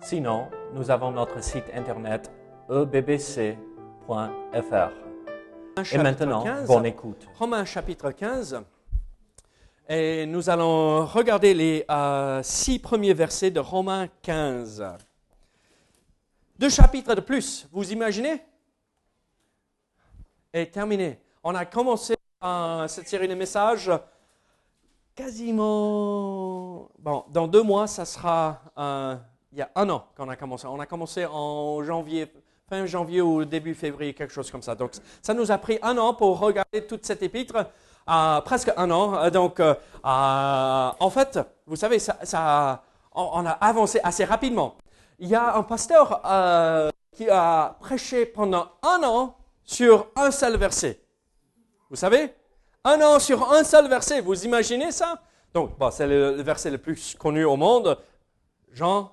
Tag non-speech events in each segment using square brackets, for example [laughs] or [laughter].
Sinon, nous avons notre site internet ebbc.fr. Et maintenant, 15, bonne écoute. Romains chapitre 15. Et nous allons regarder les euh, six premiers versets de Romains 15. Deux chapitres de plus, vous imaginez? Et terminé. On a commencé euh, cette série de messages quasiment... Bon, dans deux mois, ça sera... euh, il y a un an qu'on a commencé. On a commencé en janvier, fin janvier ou début février, quelque chose comme ça. Donc, ça nous a pris un an pour regarder toute cette épître. euh, presque un an. Euh, Donc, euh, en fait, vous savez, ça, on, a avancé assez rapidement. Il y a un pasteur qui a prêché pendant un an sur un seul verset. Vous savez? Un an sur un seul verset. Vous imaginez ça? Donc, c'est le, le verset le plus connu au monde. Jean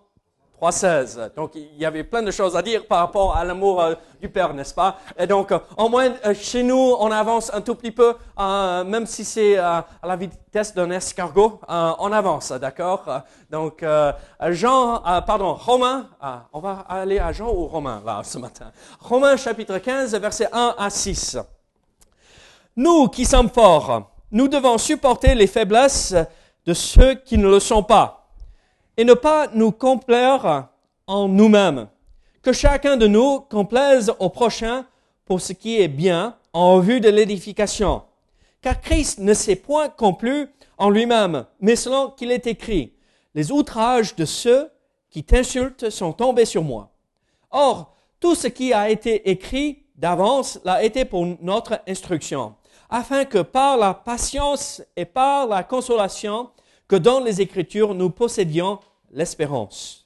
3.16. Donc, il y avait plein de choses à dire par rapport à l'amour euh, du Père, n'est-ce pas? Et donc, euh, au moins, euh, chez nous, on avance un tout petit peu, même si c'est à la vitesse d'un escargot, on avance, d'accord? Donc, Jean, pardon, Romains, ah, on va aller à Jean ou Romains, là, ce matin? Romains chapitre 15, versets 1 à 6. Nous qui sommes forts, nous devons supporter les faiblesses de ceux qui ne le sont pas et ne pas nous complaire en nous-mêmes. Que chacun de nous complaise au prochain pour ce qui est bien en vue de l'édification. Car Christ ne s'est point complu en lui-même, mais selon qu'il est écrit, les outrages de ceux qui t'insultent sont tombés sur moi. Or, tout ce qui a été écrit d'avance l'a été pour notre instruction, afin que par la patience et par la consolation que dans les Écritures nous possédions l'espérance.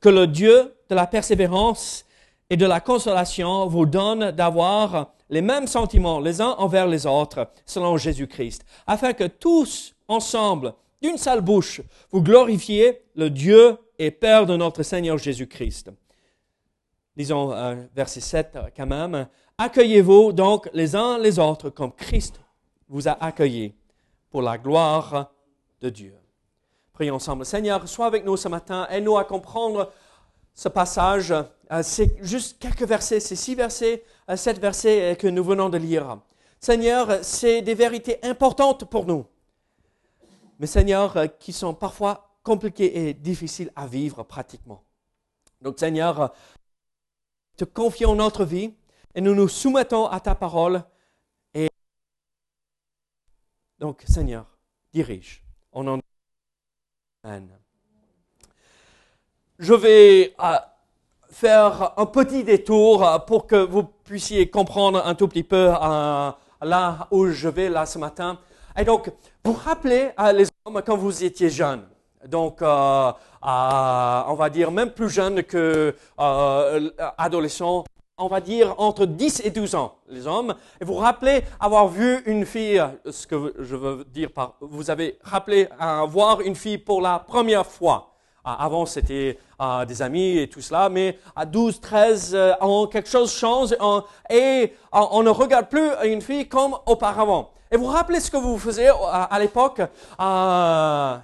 Que le Dieu de la persévérance et de la consolation vous donne d'avoir les mêmes sentiments les uns envers les autres, selon Jésus-Christ, afin que tous ensemble, d'une seule bouche, vous glorifiez le Dieu et Père de notre Seigneur Jésus-Christ. Lisons euh, verset 7 euh, quand même. Accueillez-vous donc les uns les autres comme Christ vous a accueillis pour la gloire de Dieu. Prions ensemble. Seigneur, sois avec nous ce matin. Aide-nous à comprendre ce passage. Euh, C'est juste quelques versets, c'est six versets, euh, sept versets euh, que nous venons de lire. Seigneur, c'est des vérités importantes pour nous. Mais Seigneur, qui sont parfois compliquées et difficiles à vivre pratiquement. Donc Seigneur, te confions notre vie et nous nous soumettons à ta parole. Et donc, Seigneur, dirige. Je vais euh, faire un petit détour pour que vous puissiez comprendre un tout petit peu euh, là où je vais là ce matin. Et donc, vous rappelez euh, les hommes quand vous étiez jeunes. Donc, on va dire même plus jeune que euh, adolescent, on va dire entre 10 et 12 ans, les hommes. Et vous rappelez avoir vu une fille, ce que je veux dire par, vous avez rappelé euh, voir une fille pour la première fois. Euh, avant, c'était euh, des amis et tout cela, mais à 12, 13 euh, ans, quelque chose change et on ne regarde plus une fille comme auparavant. Et vous rappelez ce que vous faisiez euh, à l'époque? Euh,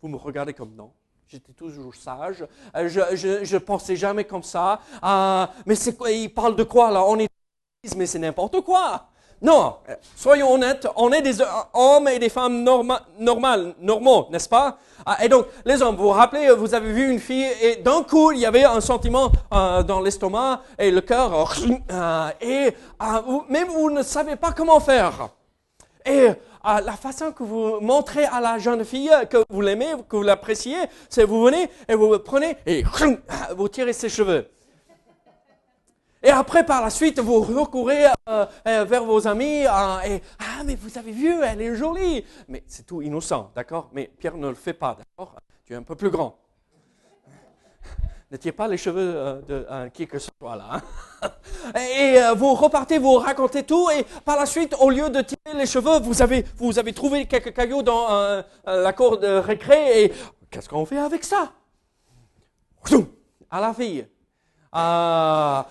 Vous me regardez comme non. J'étais toujours sage. Euh, Je, je, je pensais jamais comme ça. Euh, mais c'est quoi Il parle de quoi là? On est mais c'est n'importe quoi. Non, euh, soyons honnêtes, on est des hommes et des femmes norma normales, normaux, n'est-ce pas? Et donc, les hommes, vous vous rappelez, vous avez vu une fille et d'un coup, il y avait un sentiment dans l'estomac et le cœur, et mais vous ne savez pas comment faire. Et la façon que vous montrez à la jeune fille que vous l'aimez, que vous l'appréciez, c'est vous venez et vous prenez et vous tirez ses cheveux. Et après, par la suite, vous recourez euh, euh, vers vos amis euh, et Ah, mais vous avez vu, elle est jolie. Mais c'est tout innocent, d'accord? Mais Pierre ne le fait pas, d'accord? Tu es un peu plus grand. Ne tirez pas les cheveux euh, de euh, qui que ce soit là. hein. [laughs] et euh, vous repartez, vous racontez tout, et par la suite, au lieu de tirer les cheveux, vous avez, vous avez trouvé quelques cailloux dans la cour de récré, et qu'est-ce qu'on fait avec ça? À la fille. On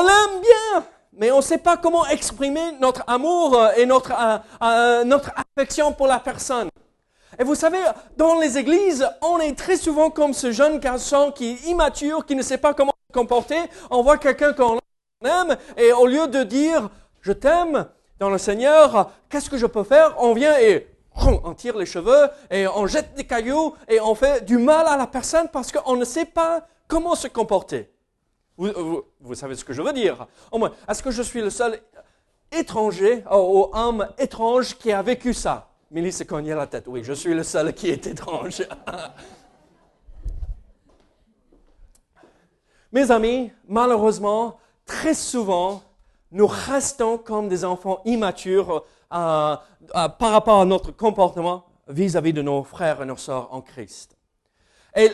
l'aime bien, mais on ne sait pas comment exprimer notre amour et notre affection pour la personne. Et vous savez, dans les églises, on est très souvent comme ce jeune garçon qui est immature, qui ne sait pas comment se comporter. On voit quelqu'un qu'on aime et au lieu de dire je t'aime dans le Seigneur, qu'est-ce que je peux faire? On vient et on tire les cheveux et on jette des cailloux et on fait du mal à la personne parce qu'on ne sait pas comment se comporter. Vous, savez ce que je veux dire Au moins, est-ce que je suis le seul étranger, ou homme étrange qui a vécu ça? Milly se cognait la tête. Oui, je suis le seul qui est étrange. [laughs] Mes amis, malheureusement, très souvent, nous restons comme des enfants immatures euh, euh, par rapport à notre comportement vis-à-vis de nos frères et nos sœurs en Christ. Et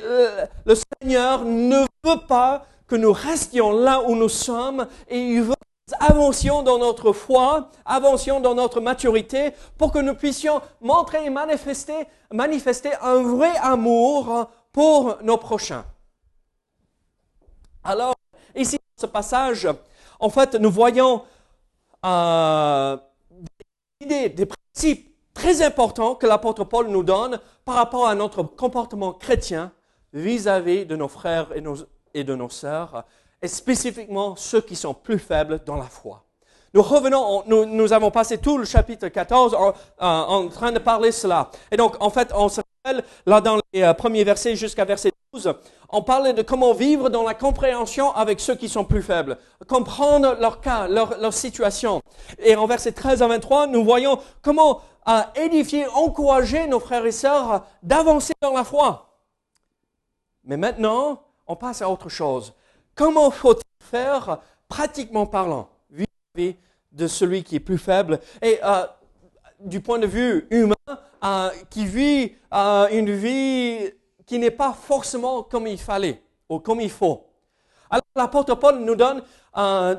le, Seigneur ne veut pas que nous restions là où nous sommes et il veut avancions dans notre foi, avancions dans notre maturité pour que nous puissions montrer et manifester, un vrai amour pour nos prochains. Alors, ici, dans ce passage, en fait, nous voyons euh, des idées, des principes très importants que l'apôtre Paul nous donne par rapport à notre comportement chrétien vis-à-vis de nos frères et de nos sœurs, et spécifiquement ceux qui sont plus faibles dans la foi. Nous revenons, on- nous, avons passé tout le chapitre 14 en, en- train de parler cela. Et donc, en fait, on se rappelle, là dans les euh, premiers versets jusqu'à verset 12, on parlait de comment vivre dans la compréhension avec ceux qui sont plus faibles, comprendre leur cas, leur, leur situation. Et en verset 13 à 23, nous voyons comment euh, édifier, encourager nos frères et sœurs d'avancer dans la foi. Mais maintenant, on passe à autre chose. Comment faut-il faire, pratiquement parlant, vis-à-vis de celui qui est plus faible et euh, du point de vue humain, euh, qui vit euh, une vie qui n'est pas forcément comme il fallait ou comme il faut? Alors l'apôtre Paul nous donne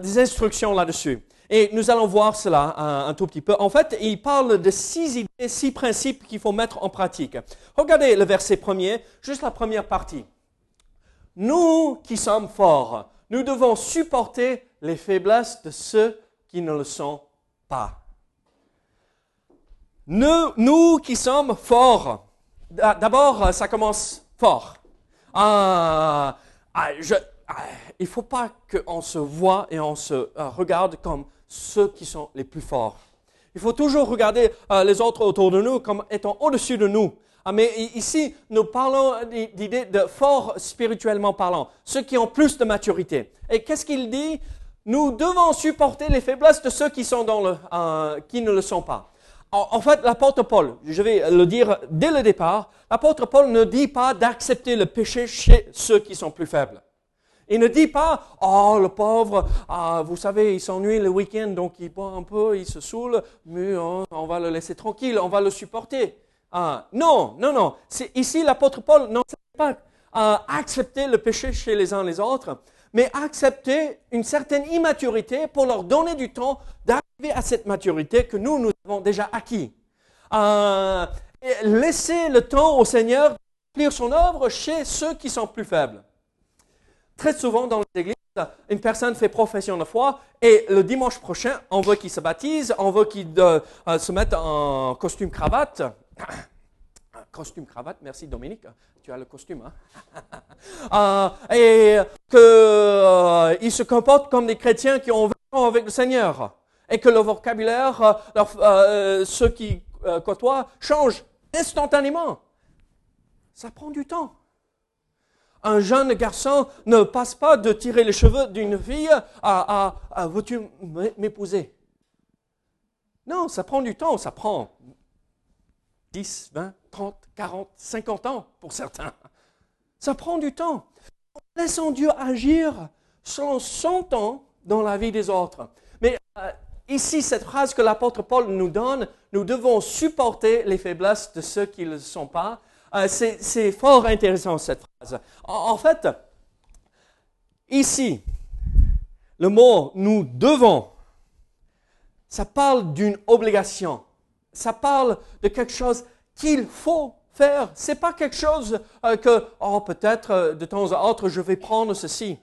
des instructions là-dessus. Et nous allons voir cela un tout petit peu. En fait, il parle de six idées, six principes qu'il faut mettre en pratique. Regardez le verset premier, juste la première partie. Nous qui sommes forts, nous devons supporter les faiblesses de ceux qui ne le sont pas. Nous, nous qui sommes forts, d'a- d'abord, euh, ça commence fort. Ah, ah, je- ah, il ne faut pas qu'on se voit et on se euh, regarde comme ceux qui sont les plus forts. Il faut toujours regarder euh, les autres autour de nous comme étant au-dessus de nous. Ah, mais ici, nous parlons d'i- d'idées de forts spirituellement parlant, ceux qui ont plus de maturité. Et qu'est-ce qu'il dit? Nous devons supporter les faiblesses de ceux qui, sont dans le, euh, qui ne le sont pas. En, fait, l'apôtre Paul, je vais le dire dès le départ, l'apôtre Paul ne dit pas d'accepter le péché chez ceux qui sont plus faibles. Il ne dit pas, oh le pauvre, ah, vous savez, il s'ennuie le week-end, donc il boit un peu, il se saoule, mais oh, on va le laisser tranquille, on va le supporter. Ah, non, non, non. Ici, l'apôtre Paul n'enseigne pas euh, accepter le péché chez les uns les autres, mais accepter une certaine immaturité pour leur donner du temps d'arriver à cette maturité que nous, nous avons déjà acquis. Euh, laisser le temps au Seigneur d'accomplir son œuvre chez ceux qui sont plus faibles. Très souvent dans les églises, une personne fait profession de foi et le dimanche prochain, on veut qu'il se baptise, on veut qu'il euh, se mette en costume cravate. [coughs] Costume cravate, merci Dominique, tu as le costume. Hein? [laughs] Euh, et qu'il se comporte comme des chrétiens qui ont 20 ans avec le Seigneur et que le vocabulaire, euh, euh, ceux qui euh, côtoient, change instantanément. Ça prend du temps. Un jeune garçon ne passe pas de tirer les cheveux d'une fille à veux-tu m'épouser? Non, ça prend du temps, ça prend 10, 20, 30, 40, 50 ans pour certains. Ça prend du temps. Laissons Dieu agir selon son temps dans la vie des autres. Mais euh, ici, cette phrase que l'apôtre Paul nous donne, nous devons supporter les faiblesses de ceux qui ne le sont pas. Euh, c'est, fort intéressant cette phrase. En, en fait, Ici, le mot nous devons, ça parle d'une obligation. Ça parle de quelque chose qu'il faut faire. C'est pas quelque chose euh, que, oh, peut-être euh, de temps à autre, je vais prendre ceci.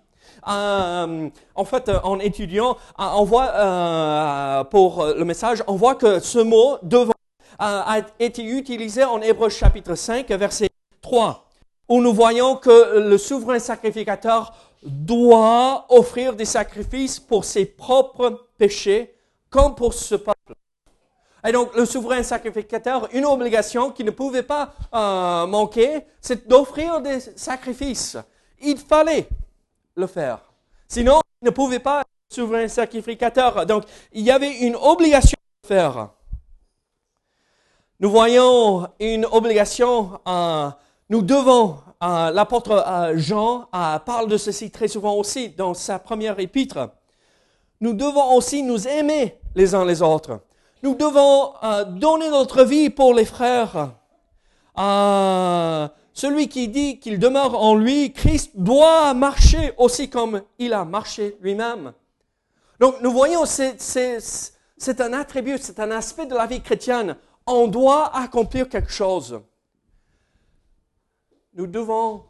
Euh, en fait, en étudiant, on voit pour le message, on voit que ce mot devant a été utilisé en Hébreu chapitre 5, verset 3, où nous voyons que le souverain sacrificateur doit offrir des sacrifices pour ses propres péchés, comme pour ce peuple. Et donc, le souverain sacrificateur, une obligation qui ne pouvait pas euh, manquer, c'est d'offrir des sacrifices. Il fallait le faire. Sinon, il ne pouvait pas être souverain sacrificateur. Donc, il y avait une obligation de faire. Nous voyons une obligation, euh, nous devons, euh, l'apôtre euh, Jean parle de ceci très souvent aussi dans sa première épître. Nous devons aussi nous aimer les uns les autres. Nous devons donner notre vie pour les frères. celui qui dit qu'il demeure en lui, Christ doit marcher aussi comme il a marché lui-même. Donc nous voyons, c'est un attribut, c'est un aspect de la vie chrétienne on doit accomplir quelque chose. Nous devons,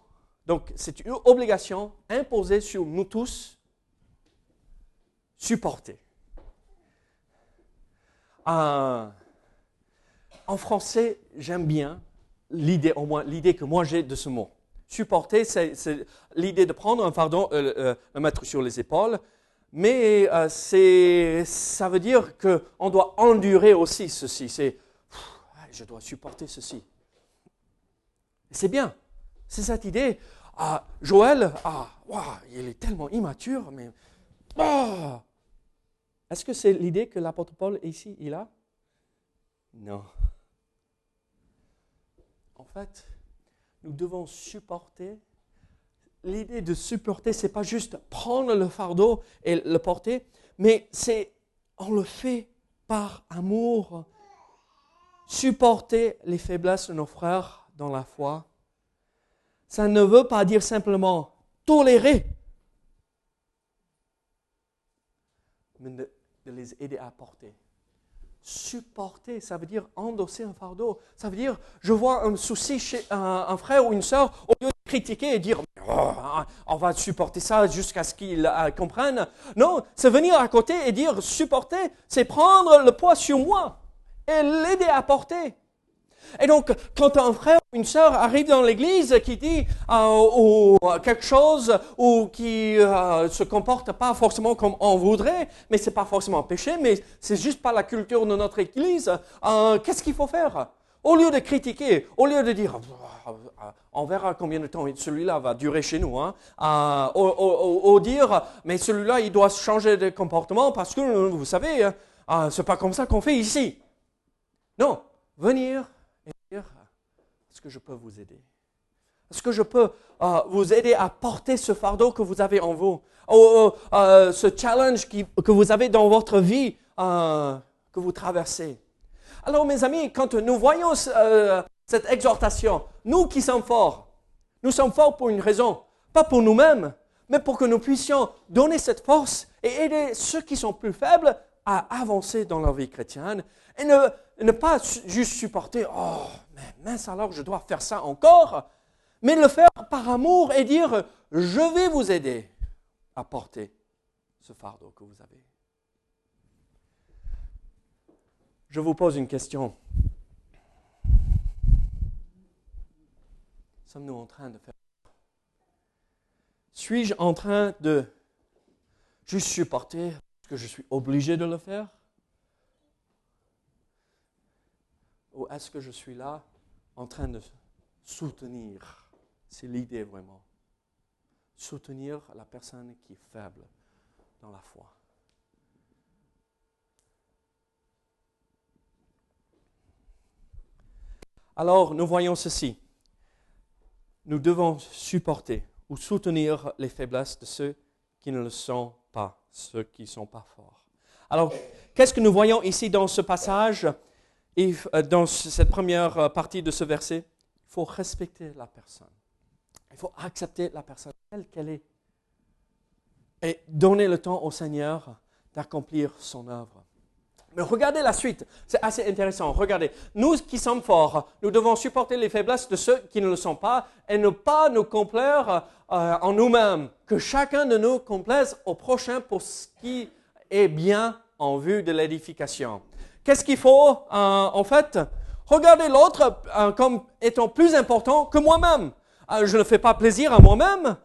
donc c'est une obligation imposée sur nous tous, supporter. Euh, en français, j'aime bien l'idée, au moins l'idée que moi j'ai de ce mot. Supporter, c'est l'idée de prendre un fardeau, euh, euh, le mettre sur les épaules, mais ça veut dire qu'on doit endurer aussi ceci. C'est je dois supporter ceci. C'est bien. C'est cette idée. Ah, Joël, ah, il est tellement immature, mais. Ah! Est-ce que c'est l'idée que l'apôtre Paul ici, il a? Non. En fait, nous devons supporter. L'idée de supporter, c'est pas juste prendre le fardeau et le porter, mais c'est on le fait par amour supporter les faiblesses de nos frères dans la foi, ça ne veut pas dire simplement tolérer, les aider à porter. Supporter, ça veut dire endosser un fardeau. Ça veut dire, je vois un souci chez un, frère ou une sœur, au lieu de critiquer et dire, oh, on va supporter ça jusqu'à ce qu'ils euh, comprennent. Non, c'est venir à côté et dire, supporter, c'est prendre le poids sur moi et l'aider à porter. Et donc, quand un frère ou une sœur arrive dans l'église qui dit euh, ou quelque chose ou qui euh, se comporte pas forcément comme on voudrait, mais c'est pas forcément péché, mais c'est juste pas la culture de notre église, euh, qu'est-ce qu'il faut faire? Au lieu de critiquer, au lieu de dire on verra combien de temps celui-là va durer chez nous, hein, au, dire mais celui-là il doit changer de comportement parce que vous savez, c'est pas comme ça qu'on fait ici. Non, venir est-ce que je peux vous aider? Est-ce que je peux euh, vous aider à porter ce fardeau que vous avez en vous? Ou euh, ce challenge que vous avez dans votre vie euh, que vous traversez? Alors mes amis, quand nous voyons cette exhortation, nous qui sommes forts, nous sommes forts pour une raison, pas pour nous-mêmes, mais pour que nous puissions donner cette force et aider ceux qui sont plus faibles à avancer dans leur vie chrétienne et ne, ne pas juste supporter, oh, mince alors, je dois faire ça encore, mais le faire par amour et dire, je vais vous aider à porter ce fardeau que vous avez. Je vous pose une question. Sommes-nous en train de faire Suis-je en train de juste supporter parce que je suis obligé de le faire? Ou est-ce que je suis là en train de soutenir C'est l'idée vraiment. Soutenir la personne qui est faible dans la foi. Alors, nous voyons ceci. Nous devons supporter ou soutenir les faiblesses de ceux qui ne le sont pas, ceux qui ne sont pas forts. Alors, qu'est-ce que nous voyons ici dans ce passage? Et euh, dans cette première euh, partie de ce verset, il faut respecter la personne. Il faut accepter la personne telle qu'elle est. et donner le temps au Seigneur d'accomplir son œuvre. Mais regardez la suite, c'est assez intéressant. Regardez, nous qui sommes forts, nous devons supporter les faiblesses de ceux qui ne le sont pas et ne pas nous complaire euh, en nous-mêmes. Que chacun de nous complaise au prochain pour ce qui est bien en vue de l'édification. Qu'est-ce qu'il faut euh, en fait? Regardez l'autre euh, comme étant plus important que moi-même. je ne fais pas plaisir à moi-même,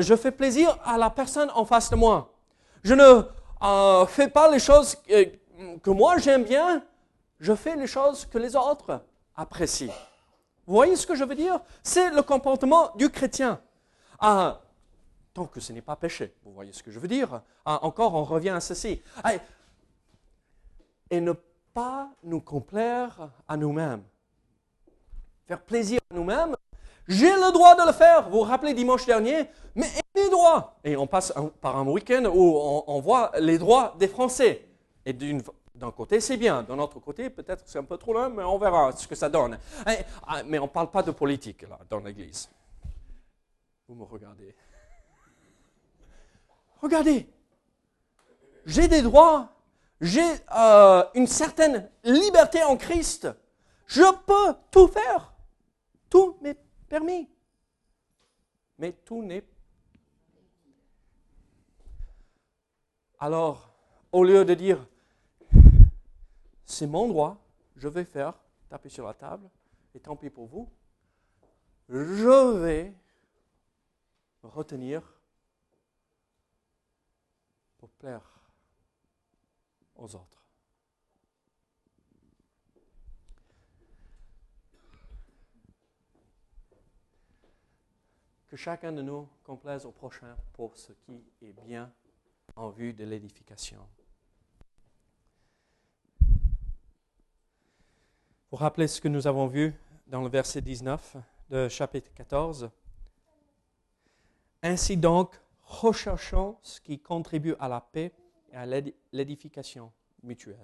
je fais plaisir à la personne en face de moi. Je ne fais pas les choses que moi j'aime bien, je fais les choses que les autres apprécient. Vous voyez ce que je veux dire? C'est le comportement du chrétien. Ah, tant que ce n'est pas péché, vous voyez ce que je veux dire? Ah, Encore, on revient à ceci. Et ne pas nous complaire à nous-mêmes. Faire plaisir à nous-mêmes. J'ai le droit de le faire. Vous vous rappelez dimanche dernier? Mais mes droits. Et on passe par un week-end où on, on voit les droits des Français. Et d'un côté, c'est bien. D'un autre côté, peut-être c'est un peu trop loin, mais on verra ce que ça donne. Ah, mais on ne parle pas de politique là, dans l'Église. Vous me regardez. Regardez. J'ai des droits. J'ai euh, une certaine liberté en Christ. Je peux tout faire. Tout m'est permis. Mais tout n'est Alors, au lieu de dire, c'est mon droit, je vais faire, taper sur la table, et tant pis pour vous, je vais me retenir pour plaire autres. Que chacun de nous complaise au prochain pour ce qui est bien en vue de l'édification. Vous rappelez ce que nous avons vu dans le verset 19 de chapitre 14 Ainsi donc, recherchons ce qui contribue à la paix et à l'édification mutuelle.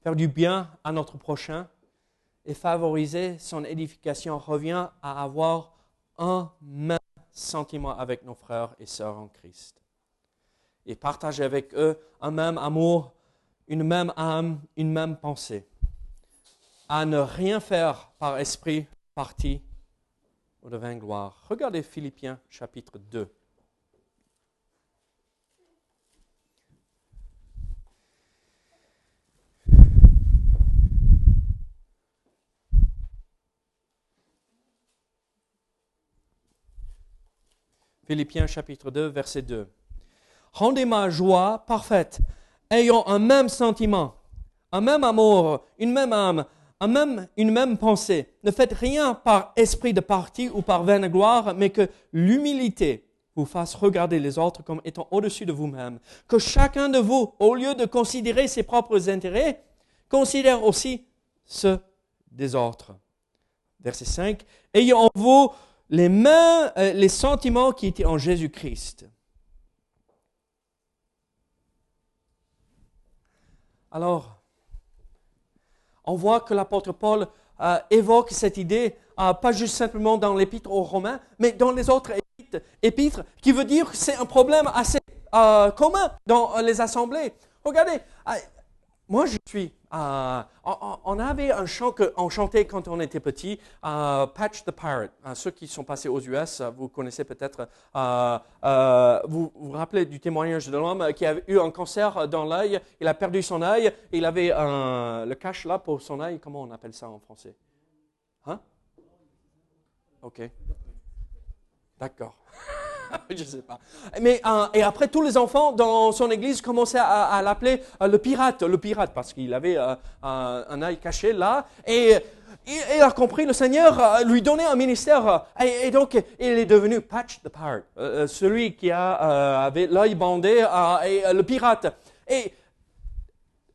Faire du bien à notre prochain et favoriser son édification revient à avoir un même sentiment avec nos frères et sœurs en Christ et partager avec eux un même amour une même âme, une même pensée, à ne rien faire par esprit, parti ou de vain gloire. Regardez Philippiens chapitre 2. Philippiens chapitre 2, verset 2. Rendez ma joie parfaite ayant un même sentiment, un même amour, une même âme, même, une même pensée. Ne faites rien par esprit de parti ou par vaine gloire, mais que l'humilité vous fasse regarder les autres comme étant au-dessus de vous-même. Que chacun de vous, au lieu de considérer ses propres intérêts, considère aussi ceux des autres. Verset 5. Ayez en vous les mêmes, euh, les sentiments qui étaient en Jésus-Christ. Alors, on voit que l'apôtre Paul euh, évoque cette idée, euh, pas juste simplement dans l'épître aux Romains, mais dans les autres épîtres, qui veut dire que c'est un problème assez euh, commun dans les assemblées. Regardez, moi je suis euh, on, avait un chant qu'on chantait quand on était petit, euh, Patch the Pirate. Euh, ceux qui sont passés aux US, vous connaissez peut-être, vous, vous rappelez du témoignage de l'homme qui a eu un cancer dans l'œil, il a perdu son œil, il avait le cache là pour son œil, comment on appelle ça en français? Hein? Ok. D'accord. [laughs] [laughs] je ne sais pas. Mais, euh, et après, tous les enfants dans son église commençaient à, l'appeler euh, le pirate, le pirate, parce qu'il avait euh, un œil caché là. Et il, a compris, le Seigneur lui donnait un ministère. Et, donc, il est devenu Patch the Pirate, celui qui avait l'œil bandé, le pirate. Et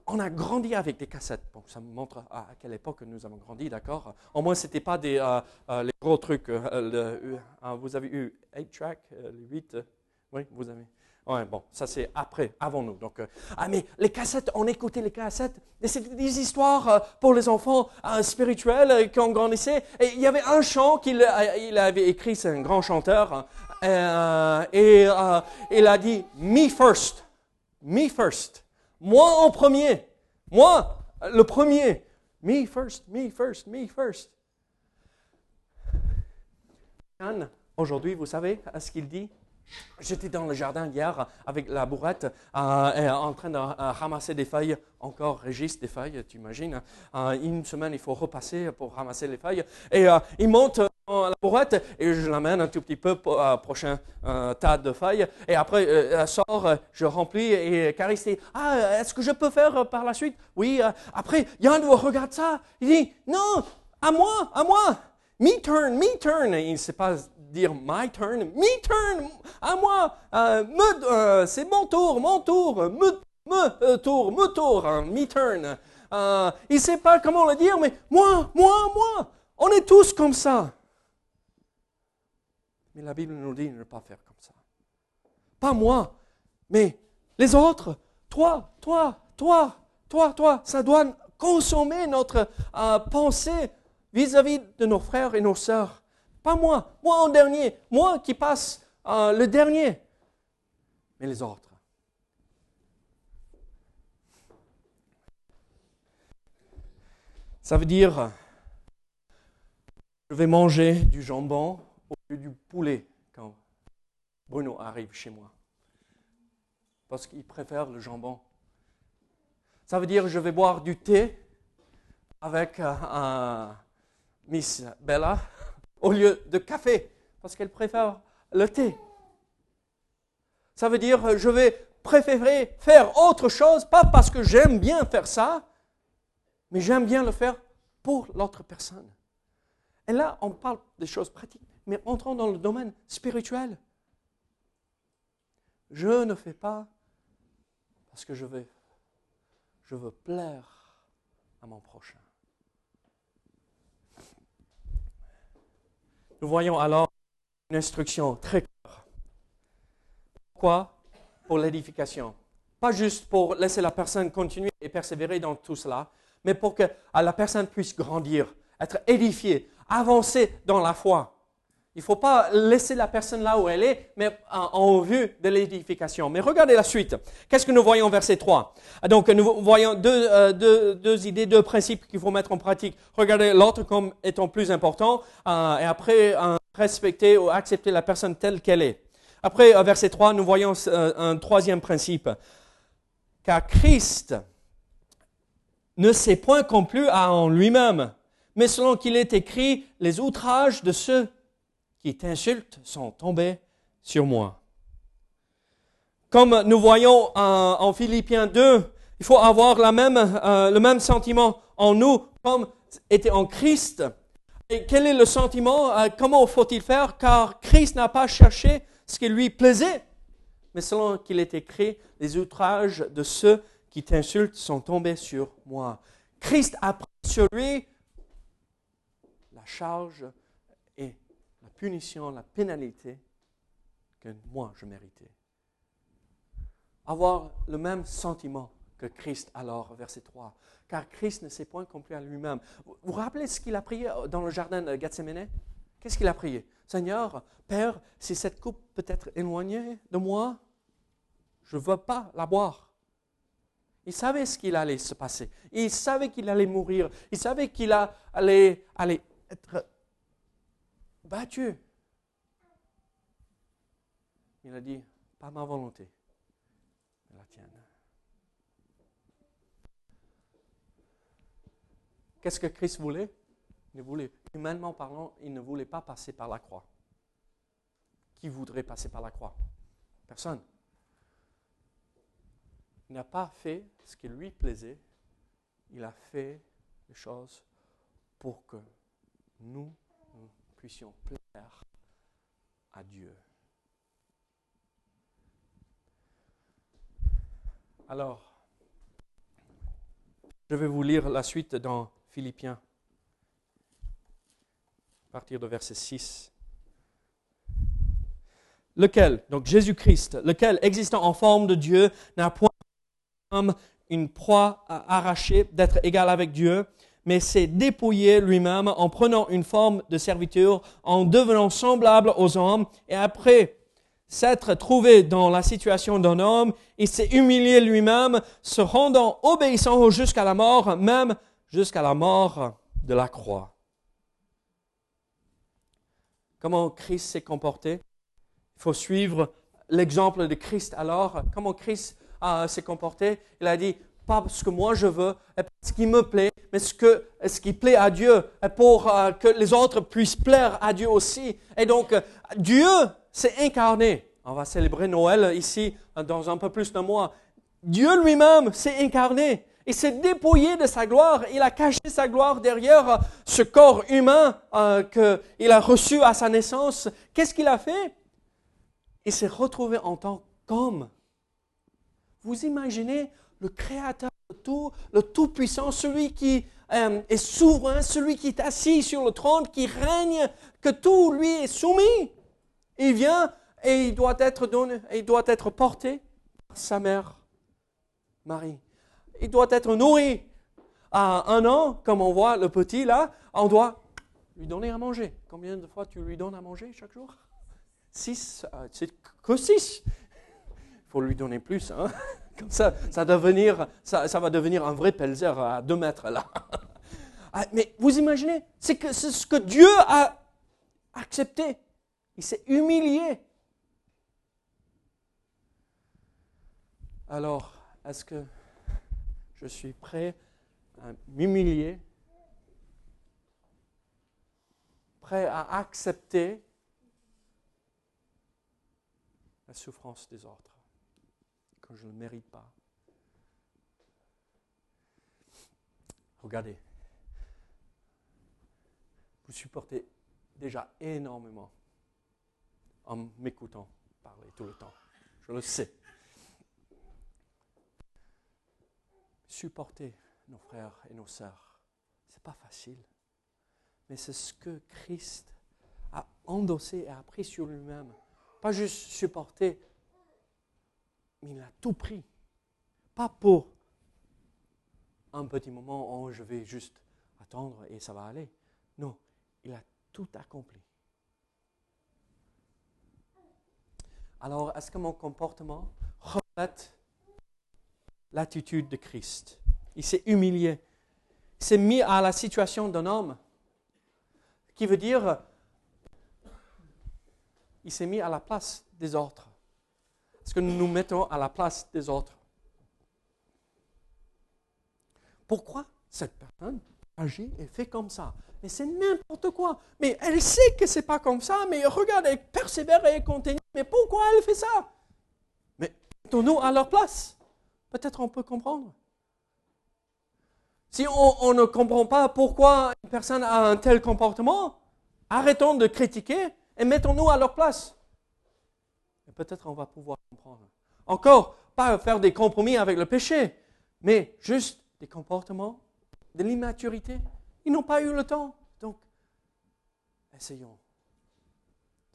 on a grandi avec des cassettes. Bon, ça montre à, quelle époque nous avons grandi, d'accord Au moins, ce n'était pas des, euh, euh, les gros trucs. Euh, vous avez eu 8-track, 8 Oui, vous avez. Ouais, bon, ça c'est après, avant nous. Ah, mais les cassettes, on écoutait les cassettes. Et c'était des histoires pour les enfants spirituels qui ont grandissait. Et il y avait un chant qu'il il avait écrit, c'est un grand chanteur. et il a dit Me first. Me first. Moi en premier. Moi, le premier. Me first, me first, me first. Anne, aujourd'hui, vous savez ce qu'il dit? J'étais dans le jardin hier avec la bourrette euh, en train de euh, ramasser des feuilles, encore Régis, des feuilles, tu imagines. Euh, une semaine, il faut repasser pour ramasser les feuilles. Et euh, il monte la bourrette et je l'amène un tout petit peu pour le prochain euh, tas de feuilles. Et après, euh, elle sort, euh, je remplis et Caris dit Ah, est-ce que je peux faire euh, par la suite Oui. euh, après, Yann regarde ça. Il dit Non, à moi, à moi. Me turn, me turn. Et il ne sait pas dire my turn, me turn, à moi. Euh, me, euh, c'est mon tour, mon tour, me, me euh, tour, me tour, hein, me turn. Euh, il ne sait pas comment le dire, mais moi, moi, moi. On est tous comme ça. Mais la Bible nous dit de ne pas faire comme ça. Pas moi, mais les autres. Toi, toi, toi, toi, toi. Ça doit consommer notre euh, pensée vis-à-vis de nos frères et nos sœurs. Pas moi, moi en dernier, moi qui passe euh, le dernier, mais les autres. Ça veut dire, je vais manger du jambon du poulet quand Bruno arrive chez moi. Parce qu'il préfère le jambon. Ça veut dire, je vais boire du thé avec euh, Miss Bella [laughs] au lieu de café, parce qu'elle préfère le thé. Ça veut dire, je vais préférer faire autre chose, pas parce que j'aime bien faire ça, mais j'aime bien le faire pour l'autre personne. Et là, on parle des choses pratiques, mais entrons dans le domaine spirituel. Je ne fais pas parce que je veux, je veux plaire à mon prochain. Nous voyons alors une instruction très claire. Pourquoi? Pour l'édification. Pas juste pour laisser la personne continuer et persévérer dans tout cela, mais pour que la personne puisse grandir, être édifiée, avancer dans la foi. Il ne faut pas laisser la personne là où elle est, mais en, vue de l'édification. Mais regardez la suite. Qu'est-ce que nous voyons au verset 3 Donc nous voyons deux, euh, deux, deux idées, deux principes qu'il faut mettre en pratique. Regardez l'autre comme étant plus important, euh, et après euh, respecter ou accepter la personne telle qu'elle est. Après, au verset 3, nous voyons euh, un troisième principe. Car Christ ne s'est point complu en lui-même, mais selon qu'il est écrit, les outrages de ceux qui t'insultent sont tombés sur moi. Comme nous voyons en, en Philippiens 2, il faut avoir euh, le même sentiment en nous comme était en Christ. Et quel est le sentiment euh, Comment faut-il faire? Car Christ n'a pas cherché ce qui lui plaisait, mais selon qu'il est écrit, les outrages de ceux qui t'insultent sont tombés sur moi. Christ a pris sur lui la charge punition, la pénalité que moi je méritais. Avoir le même sentiment que Christ alors, verset 3. Car Christ ne s'est point compris à lui-même. Vous vous rappelez ce qu'il a prié dans le jardin de Gethsemane? Qu'est-ce qu'il a prié? Seigneur, Père, si cette coupe peut être éloignée de moi, je ne veux pas la boire. Il savait ce qu'il allait se passer. Il savait qu'il allait mourir. Il savait qu'il allait, allait être battu. Il a dit, pas ma volonté, mais la tienne. Qu'est-ce que Christ voulait? Il voulait, humainement parlant, il ne voulait pas passer par la croix. Qui voudrait passer par la croix? Personne. Il n'a pas fait ce qui lui plaisait. Il a fait les choses pour que nous, puissions plaire à Dieu. Alors, je vais vous lire la suite dans Philippiens, à partir de verset 6. lequel, donc Jésus-Christ, lequel, existant en forme de Dieu, n'a point comme une proie à arracher d'être égal avec Dieu, mais s'est dépouillé lui-même en prenant une forme de serviteur, en devenant semblable aux hommes, et après s'être trouvé dans la situation d'un homme, il s'est humilié lui-même, se rendant obéissant jusqu'à la mort, même jusqu'à la mort de la croix. Comment Christ s'est comporté? Il faut suivre l'exemple de Christ alors. Comment Christ euh, s'est comporté? Il a dit, pas ce que moi je veux, et pas ce qui me plaît, mais ce, que, ce qui plaît à Dieu, pour euh, que les autres puissent plaire à Dieu aussi. Et donc, euh, Dieu s'est incarné. On va célébrer Noël ici dans un peu plus d'un mois. Dieu lui-même s'est incarné. Il s'est dépouillé de sa gloire. Il a caché sa gloire derrière ce corps humain euh, qu'il a reçu à sa naissance. Qu'est-ce qu'il a fait? Il s'est retrouvé en tant qu'homme. Vous imaginez le Créateur de tout, le Tout-Puissant, celui qui euh, est souverain, celui qui est assis sur le trône, qui règne, que tout lui est soumis. Il vient et il doit être il doit être porté par sa mère, Marie. Il doit être nourri. À un an, comme on voit le petit là, on doit lui donner à manger. Combien de fois tu lui donnes à manger chaque jour? Six, euh, c'est que six. Il faut lui donner plus. Hein comme ça, ça, va devenir un vrai pelzer à deux mètres là. [laughs] Ah, mais vous imaginez, c'est ce que Dieu a accepté. Il s'est humilié. Alors, est-ce que je suis prêt à m'humilier, prêt à accepter la souffrance des autres? Je ne le mérite pas. Regardez, vous supportez déjà énormément en m'écoutant parler tout le temps. Je le sais. Supporter nos frères et nos sœurs, ce n'est pas facile. Mais c'est ce que Christ a endossé et a pris sur lui-même. Pas juste supporter mais il a tout pris. Pas pour un petit moment où je vais juste attendre et ça va aller. Non, il a tout accompli. Alors, est-ce que mon comportement reflète l'attitude de Christ? Il s'est humilié. Il s'est mis à la situation d'un homme. Qui veut dire, il s'est mis à la place des autres. Est-ce que nous nous mettons à la place des autres Pourquoi cette personne agit et fait comme ça? Mais c'est n'importe quoi. Mais elle sait que c'est pas comme ça, mais regarde, elle persévère et elle continue. Mais pourquoi elle fait ça? Mais mettons-nous à leur place. Peut-être on peut comprendre. Si on, ne comprend pas pourquoi une personne a un tel comportement, arrêtons de critiquer et mettons-nous à leur place peut-être on va pouvoir comprendre. Encore, pas faire des compromis avec le péché, mais juste des comportements, de l'immaturité. Ils n'ont pas eu le temps. Donc, essayons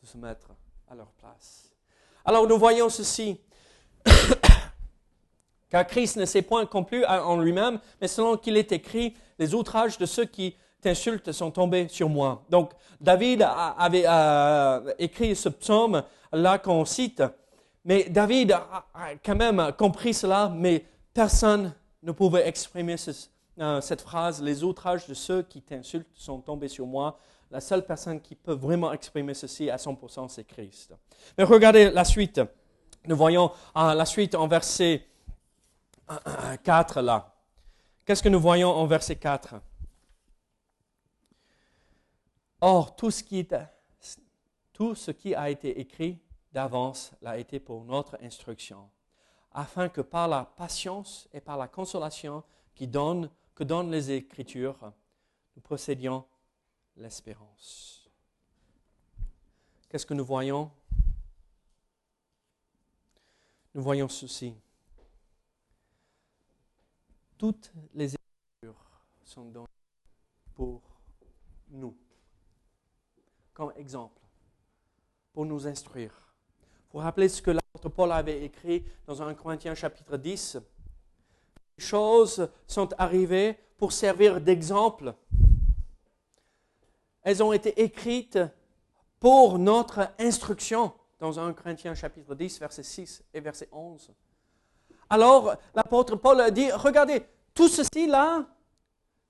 de se mettre à leur place. Alors nous voyons ceci. [coughs] Car Christ ne s'est point complu en lui-même, mais selon qu'il est écrit, les outrages de ceux qui t'insultent sont tombés sur moi. Donc David avait écrit ce psaume là qu'on cite. Mais David a, quand même compris cela, mais personne ne pouvait exprimer euh, cette phrase, les outrages de ceux qui t'insultent sont tombés sur moi. La seule personne qui peut vraiment exprimer ceci à 100%, c'est Christ. Mais regardez la suite. Nous voyons euh, la suite en verset 4 euh, là. Qu'est-ce que nous voyons en verset 4 Or, tout ce qui, tout ce qui a été écrit d'avance l'a été pour notre instruction, afin que par la patience et par la consolation qui donne, que donnent les Écritures, nous procédions l'espérance. Qu'est-ce que nous voyons? Nous voyons ceci. Toutes les Écritures sont données pour nous, comme exemple, pour nous instruire Vous vous rappelez ce que l'apôtre Paul avait écrit dans 1 Corinthiens chapitre 10 Les choses sont arrivées pour servir d'exemple. Elles ont été écrites pour notre instruction dans 1 Corinthiens chapitre 10, verset 6 et verset 11. Alors, l'apôtre Paul dit, regardez, tout ceci là,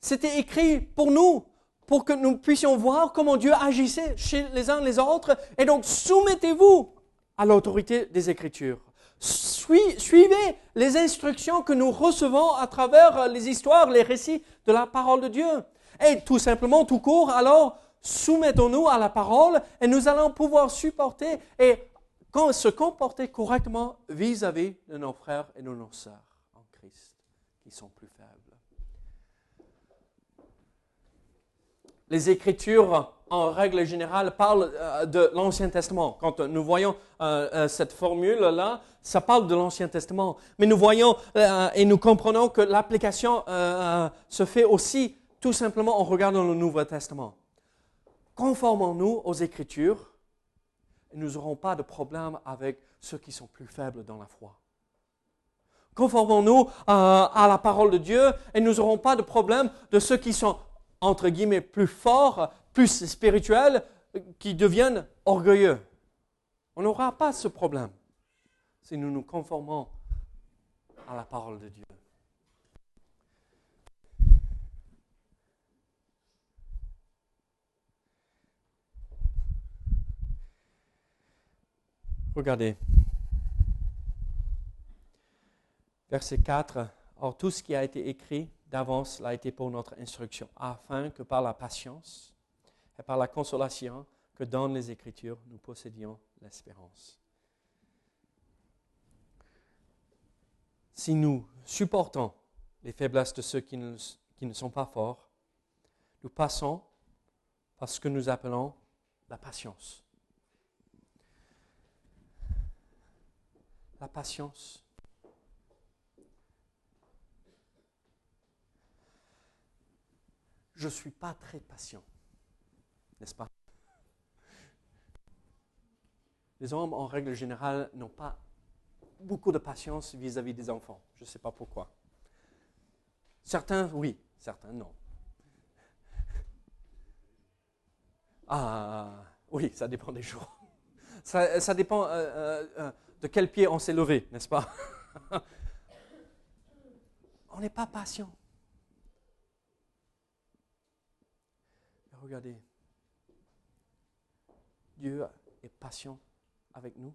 c'était écrit pour nous, pour que nous puissions voir comment Dieu agissait chez les uns les autres. Et donc, soumettez-vous à l'autorité des Écritures. Suivez les instructions que nous recevons à travers les histoires, les récits de la parole de Dieu. Et tout simplement, tout court, alors, soumettons-nous à la parole et nous allons pouvoir supporter et se comporter correctement vis-à-vis de nos frères et de nos sœurs en Christ qui sont plus faibles. Les Écritures, en règle générale, parlent euh, de l'Ancien Testament. Quand nous voyons euh, euh, cette formule-là, ça parle de l'Ancien Testament. Mais nous voyons et nous comprenons que l'application se fait aussi tout simplement en regardant le Nouveau Testament. Conformons-nous aux Écritures et nous n'aurons pas de problème avec ceux qui sont plus faibles dans la foi. Conformons-nous à la parole de Dieu et nous n'aurons pas de problème de ceux qui sont, entre guillemets, plus forts, plus spirituels, qui deviennent orgueilleux. On n'aura pas ce problème si nous nous conformons à la parole de Dieu. Regardez. Verset 4. Or, tout ce qui a été écrit d'avance l'a été pour notre instruction, afin que par la patience et par la consolation que donnent les Écritures, nous possédions l'espérance. Si nous supportons les faiblesses de ceux qui ne, qui ne sont pas forts, nous passons par ce que nous appelons la patience. la patience. Je ne suis pas très patient, n'est-ce pas? Les hommes, en règle générale, n'ont pas beaucoup de patience vis-à-vis des enfants. Je ne sais pas pourquoi. Certains, oui, certains, non. Ah, oui, ça dépend des jours. Ça, dépend. Euh, euh, euh, de quel pied on s'est levé, n'est-ce pas? [laughs] On n'est pas patient. Regardez, Dieu est patient avec nous.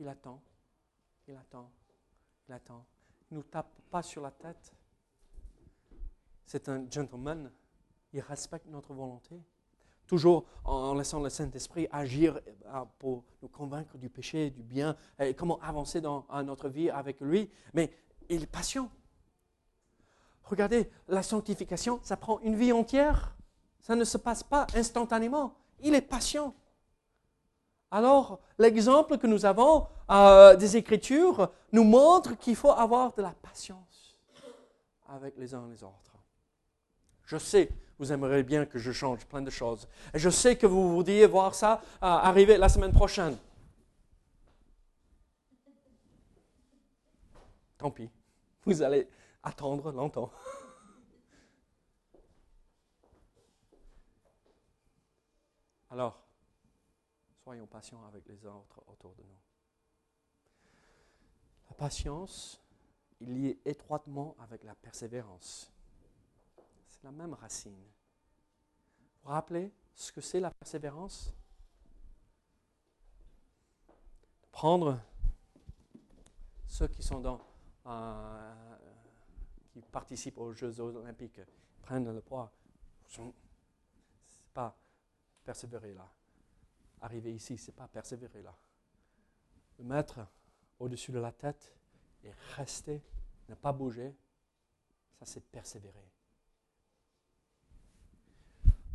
Il attend, il attend, il attend. Il ne nous tape pas sur la tête. C'est un gentleman. Il respecte notre volonté toujours en laissant le Saint-Esprit agir euh, pour nous convaincre du péché, du bien, et comment avancer dans notre vie avec lui. Mais il est patient. Regardez, la sanctification, ça prend une vie entière. Ça ne se passe pas instantanément. Il est patient. Alors, l'exemple que nous avons euh, des Écritures nous montre qu'il faut avoir de la patience avec les uns les autres. Je sais, vous aimeriez bien que je change plein de choses. Et je sais que vous voudriez voir ça euh, arriver la semaine prochaine. Tant pis, vous allez attendre longtemps. [laughs] Alors, soyons patients avec les autres autour de nous. La patience est liée étroitement avec la persévérance la même racine. Vous vous rappelez ce que c'est la persévérance? Prendre ceux qui sont dans, euh, qui participent aux Jeux olympiques, prendre le poids. C'est pas persévérer là. Arriver ici, c'est pas persévérer là. Le mettre au-dessus de la tête et rester, ne pas bouger, ça c'est persévérer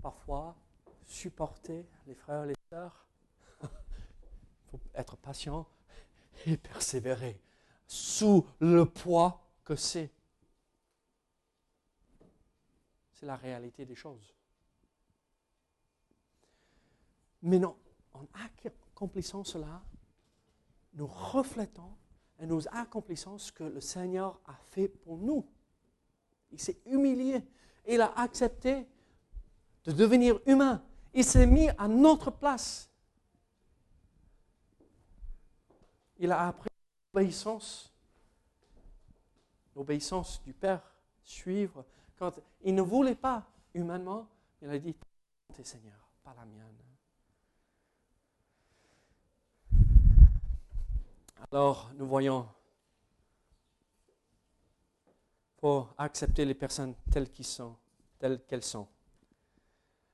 parfois supporter les frères et les sœurs. Il [laughs] faut être patient et persévérer sous le poids que c'est. C'est la réalité des choses. Mais non, en accomplissant cela, nous reflétons et nous accomplissons ce que le Seigneur a fait pour nous. Il s'est humilié. Il a accepté de devenir humain. Il s'est mis à notre place. Il a appris l'obéissance, l'obéissance du Père, suivre. Quand il ne voulait pas humainement, il a dit, Seigneur, pas la mienne. Alors, nous voyons, faut accepter les personnes telles qu'elles sont, telles qu'elles sont.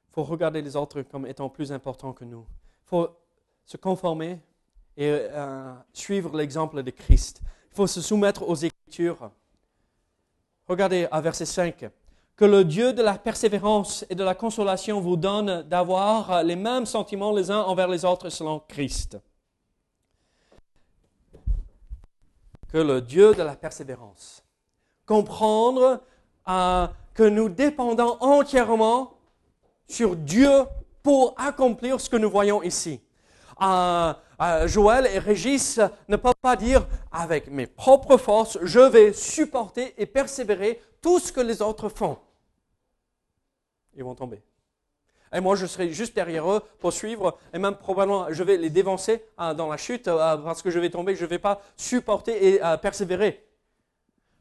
faut regarder les autres comme étant plus importants que nous. faut se conformer et euh, suivre l'exemple de Christ. Il faut se soumettre aux Écritures. Regardez à verset 5. Que le Dieu de la persévérance et de la consolation vous donne d'avoir les mêmes sentiments les uns envers les autres selon Christ. Que le Dieu de la persévérance. Comprendre euh, que nous dépendons entièrement sur Dieu pour accomplir ce que nous voyons ici. Euh, euh, Joël et Régis ne peuvent pas dire avec mes propres forces, je vais supporter et persévérer tout ce que les autres font. Ils vont tomber. Et moi, je serai juste derrière eux pour suivre, et même probablement, je vais les dévancer euh, dans la chute euh, parce que je vais tomber, je ne vais pas supporter et persévérer.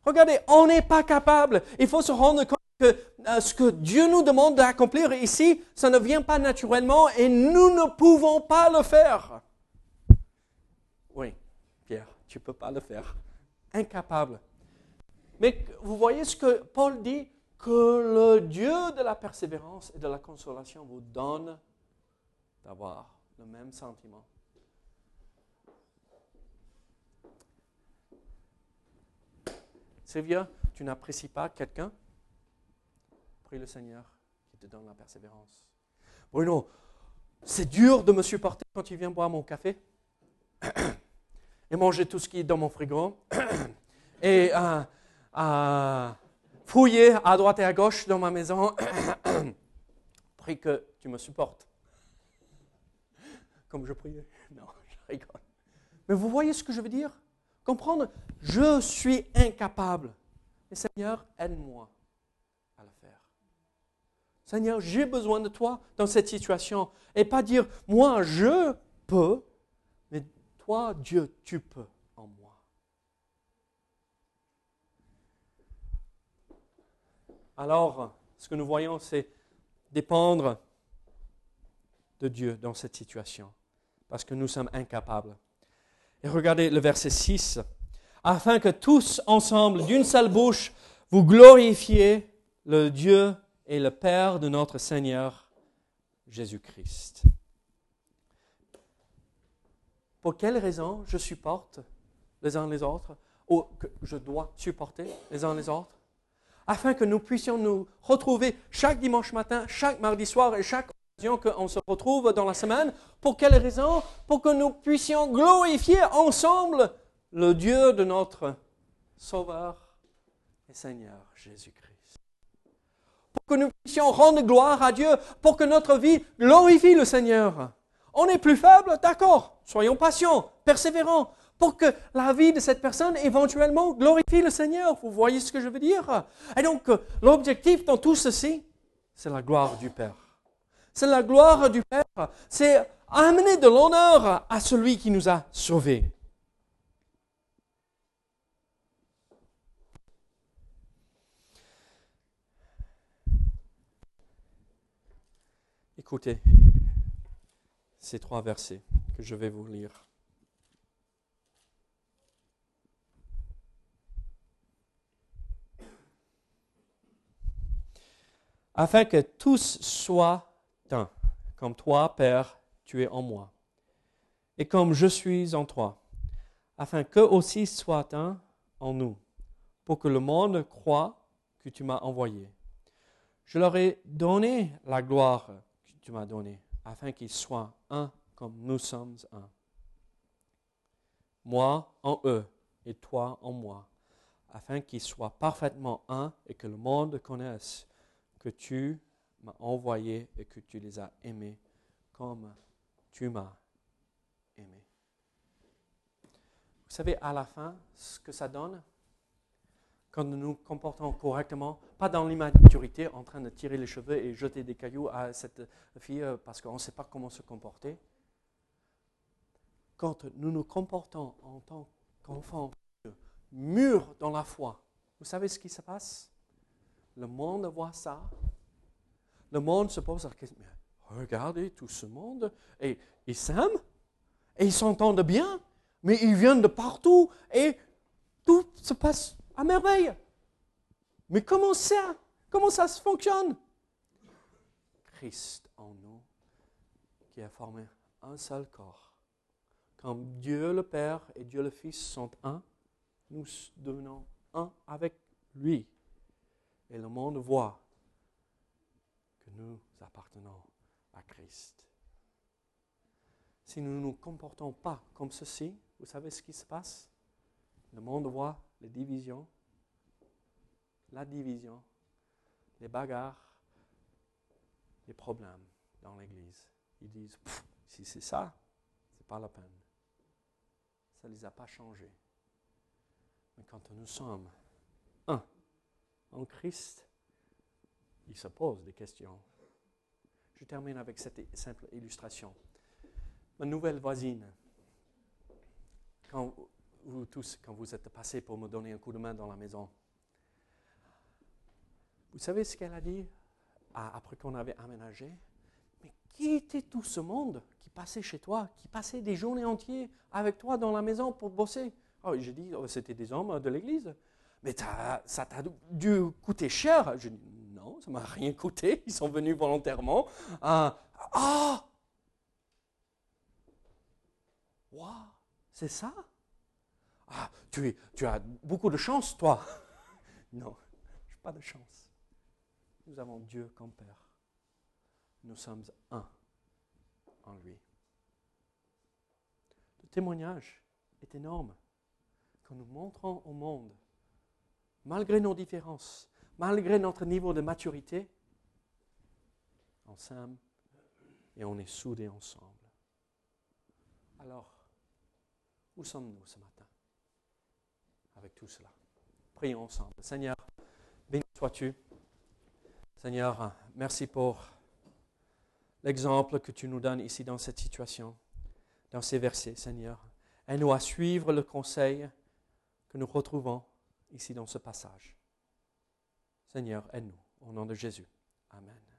Regardez, on n'est pas capable. Il faut se rendre compte que ce que Dieu nous demande d'accomplir ici, ça ne vient pas naturellement et nous ne pouvons pas le faire. Tu ne peux pas le faire. Incapable. Mais vous voyez ce que Paul dit? Que le Dieu de la persévérance et de la consolation vous donne d'avoir le même sentiment. Sylvia, tu n'apprécies pas quelqu'un? Prie le Seigneur qui te donne la persévérance. Bruno, c'est dur de me supporter quand tu viens boire mon café [clears throat] et manger tout ce qui est dans mon frigo, [clears throat] et euh, euh, fouiller à droite et à gauche dans ma maison, [clears throat] prie que tu me supportes. Comme je priais. [laughs] Non, je rigole. Mais vous voyez ce que je veux dire? Comprendre, je suis incapable. Mais Seigneur, aide-moi à le faire. Seigneur, j'ai besoin de toi dans cette situation. Et pas dire, moi, je peux, Dieu, tu peux en moi? Alors, ce que nous voyons, c'est dépendre de Dieu dans cette situation, parce que nous sommes incapables. Et regardez le verset 6. Afin que tous ensemble, d'une seule bouche, vous glorifiez le Dieu et le Père de notre Seigneur Jésus-Christ. Pour quelle raison je supporte les uns les autres ou que je dois supporter les uns les autres? Afin que nous puissions nous retrouver chaque dimanche matin, chaque mardi soir et chaque occasion qu'on se retrouve dans la semaine. Pour quelle raison? Pour que nous puissions glorifier ensemble le Dieu de notre Sauveur et Seigneur Jésus-Christ. Pour que nous puissions rendre gloire à Dieu, pour que notre vie glorifie le Seigneur. On est plus faible, d'accord. Soyons patients, persévérants, pour que la vie de cette personne éventuellement glorifie le Seigneur. Vous voyez ce que je veux dire? Et donc, l'objectif dans tout ceci, c'est la gloire du Père. C'est la gloire du Père. C'est amener de l'honneur à celui qui nous a sauvés. Écoutez ces trois versets je vais vous lire. Afin que tous soient un, comme toi, Père, tu es en moi, et comme je suis en toi, afin qu'eux aussi soient un en nous, pour que le monde croit que tu m'as envoyé. Je leur ai donné la gloire que tu m'as donnée afin qu'ils soient un comme nous sommes un. Moi en eux et toi en moi, afin qu'ils soient parfaitement un et que le monde connaisse que tu m'as envoyé et que tu les as aimés comme tu m'as aimé. Vous savez, à la fin, ce que ça donne, quand nous nous comportons correctement, pas dans l'immaturité, en train de tirer les cheveux et jeter des cailloux à cette fille euh, parce qu'on ne sait pas comment se comporter. Quand nous nous comportons en tant qu'enfants mûrs dans la foi, vous savez ce qui se passe? Le monde voit ça. Le monde se pose la question, regardez tout ce monde, et ils s'aiment, et ils s'entendent bien, mais ils viennent de partout, et tout se passe à merveille. Mais comment ça Comment ça se fonctionne? Christ en nous, qui a formé un seul corps. Quand Dieu le Père et Dieu le Fils sont un, nous devenons un avec lui. Et le monde voit que nous appartenons à Christ. Si nous ne nous comportons pas comme ceci, vous savez ce qui se passe? Le monde voit les divisions, la division, les bagarres, les problèmes dans l'Église. Ils disent, si c'est ça, c'est pas la peine. Ça ne les a pas changés. Mais quand nous sommes un en Christ, ils se posent des questions. Je termine avec cette simple illustration. Ma nouvelle voisine, quand vous tous, quand vous êtes passés pour me donner un coup de main dans la maison, vous savez ce qu'elle a dit? Après qu'on avait aménagé qui était tout ce monde qui passait chez toi, qui passait des journées entières avec toi dans la maison pour bosser? Oh, J'ai dit, oh, c'était des hommes de l'église. Mais ça t'a dû coûter cher. Je dis, non, ça m'a rien coûté. Ils sont venus volontairement. Ah, ah c'est ça? Ah, tu, tu as beaucoup de chance, toi. [laughs] non, je n'ai pas de chance. Nous avons Dieu comme Père. Nous sommes un en lui. Le témoignage est énorme. Quand nous montrons au monde, malgré nos différences, malgré notre niveau de maturité, s'aime et on est soudés ensemble. Alors, où sommes-nous ce matin avec tout cela? Prions ensemble. Seigneur, béni sois-tu. Seigneur, merci pour l'exemple que tu nous donnes ici dans cette situation, dans ces versets, Seigneur. Aide-nous à suivre le conseil que nous retrouvons ici dans ce passage. Seigneur, aide-nous. Au nom de Jésus. Amen.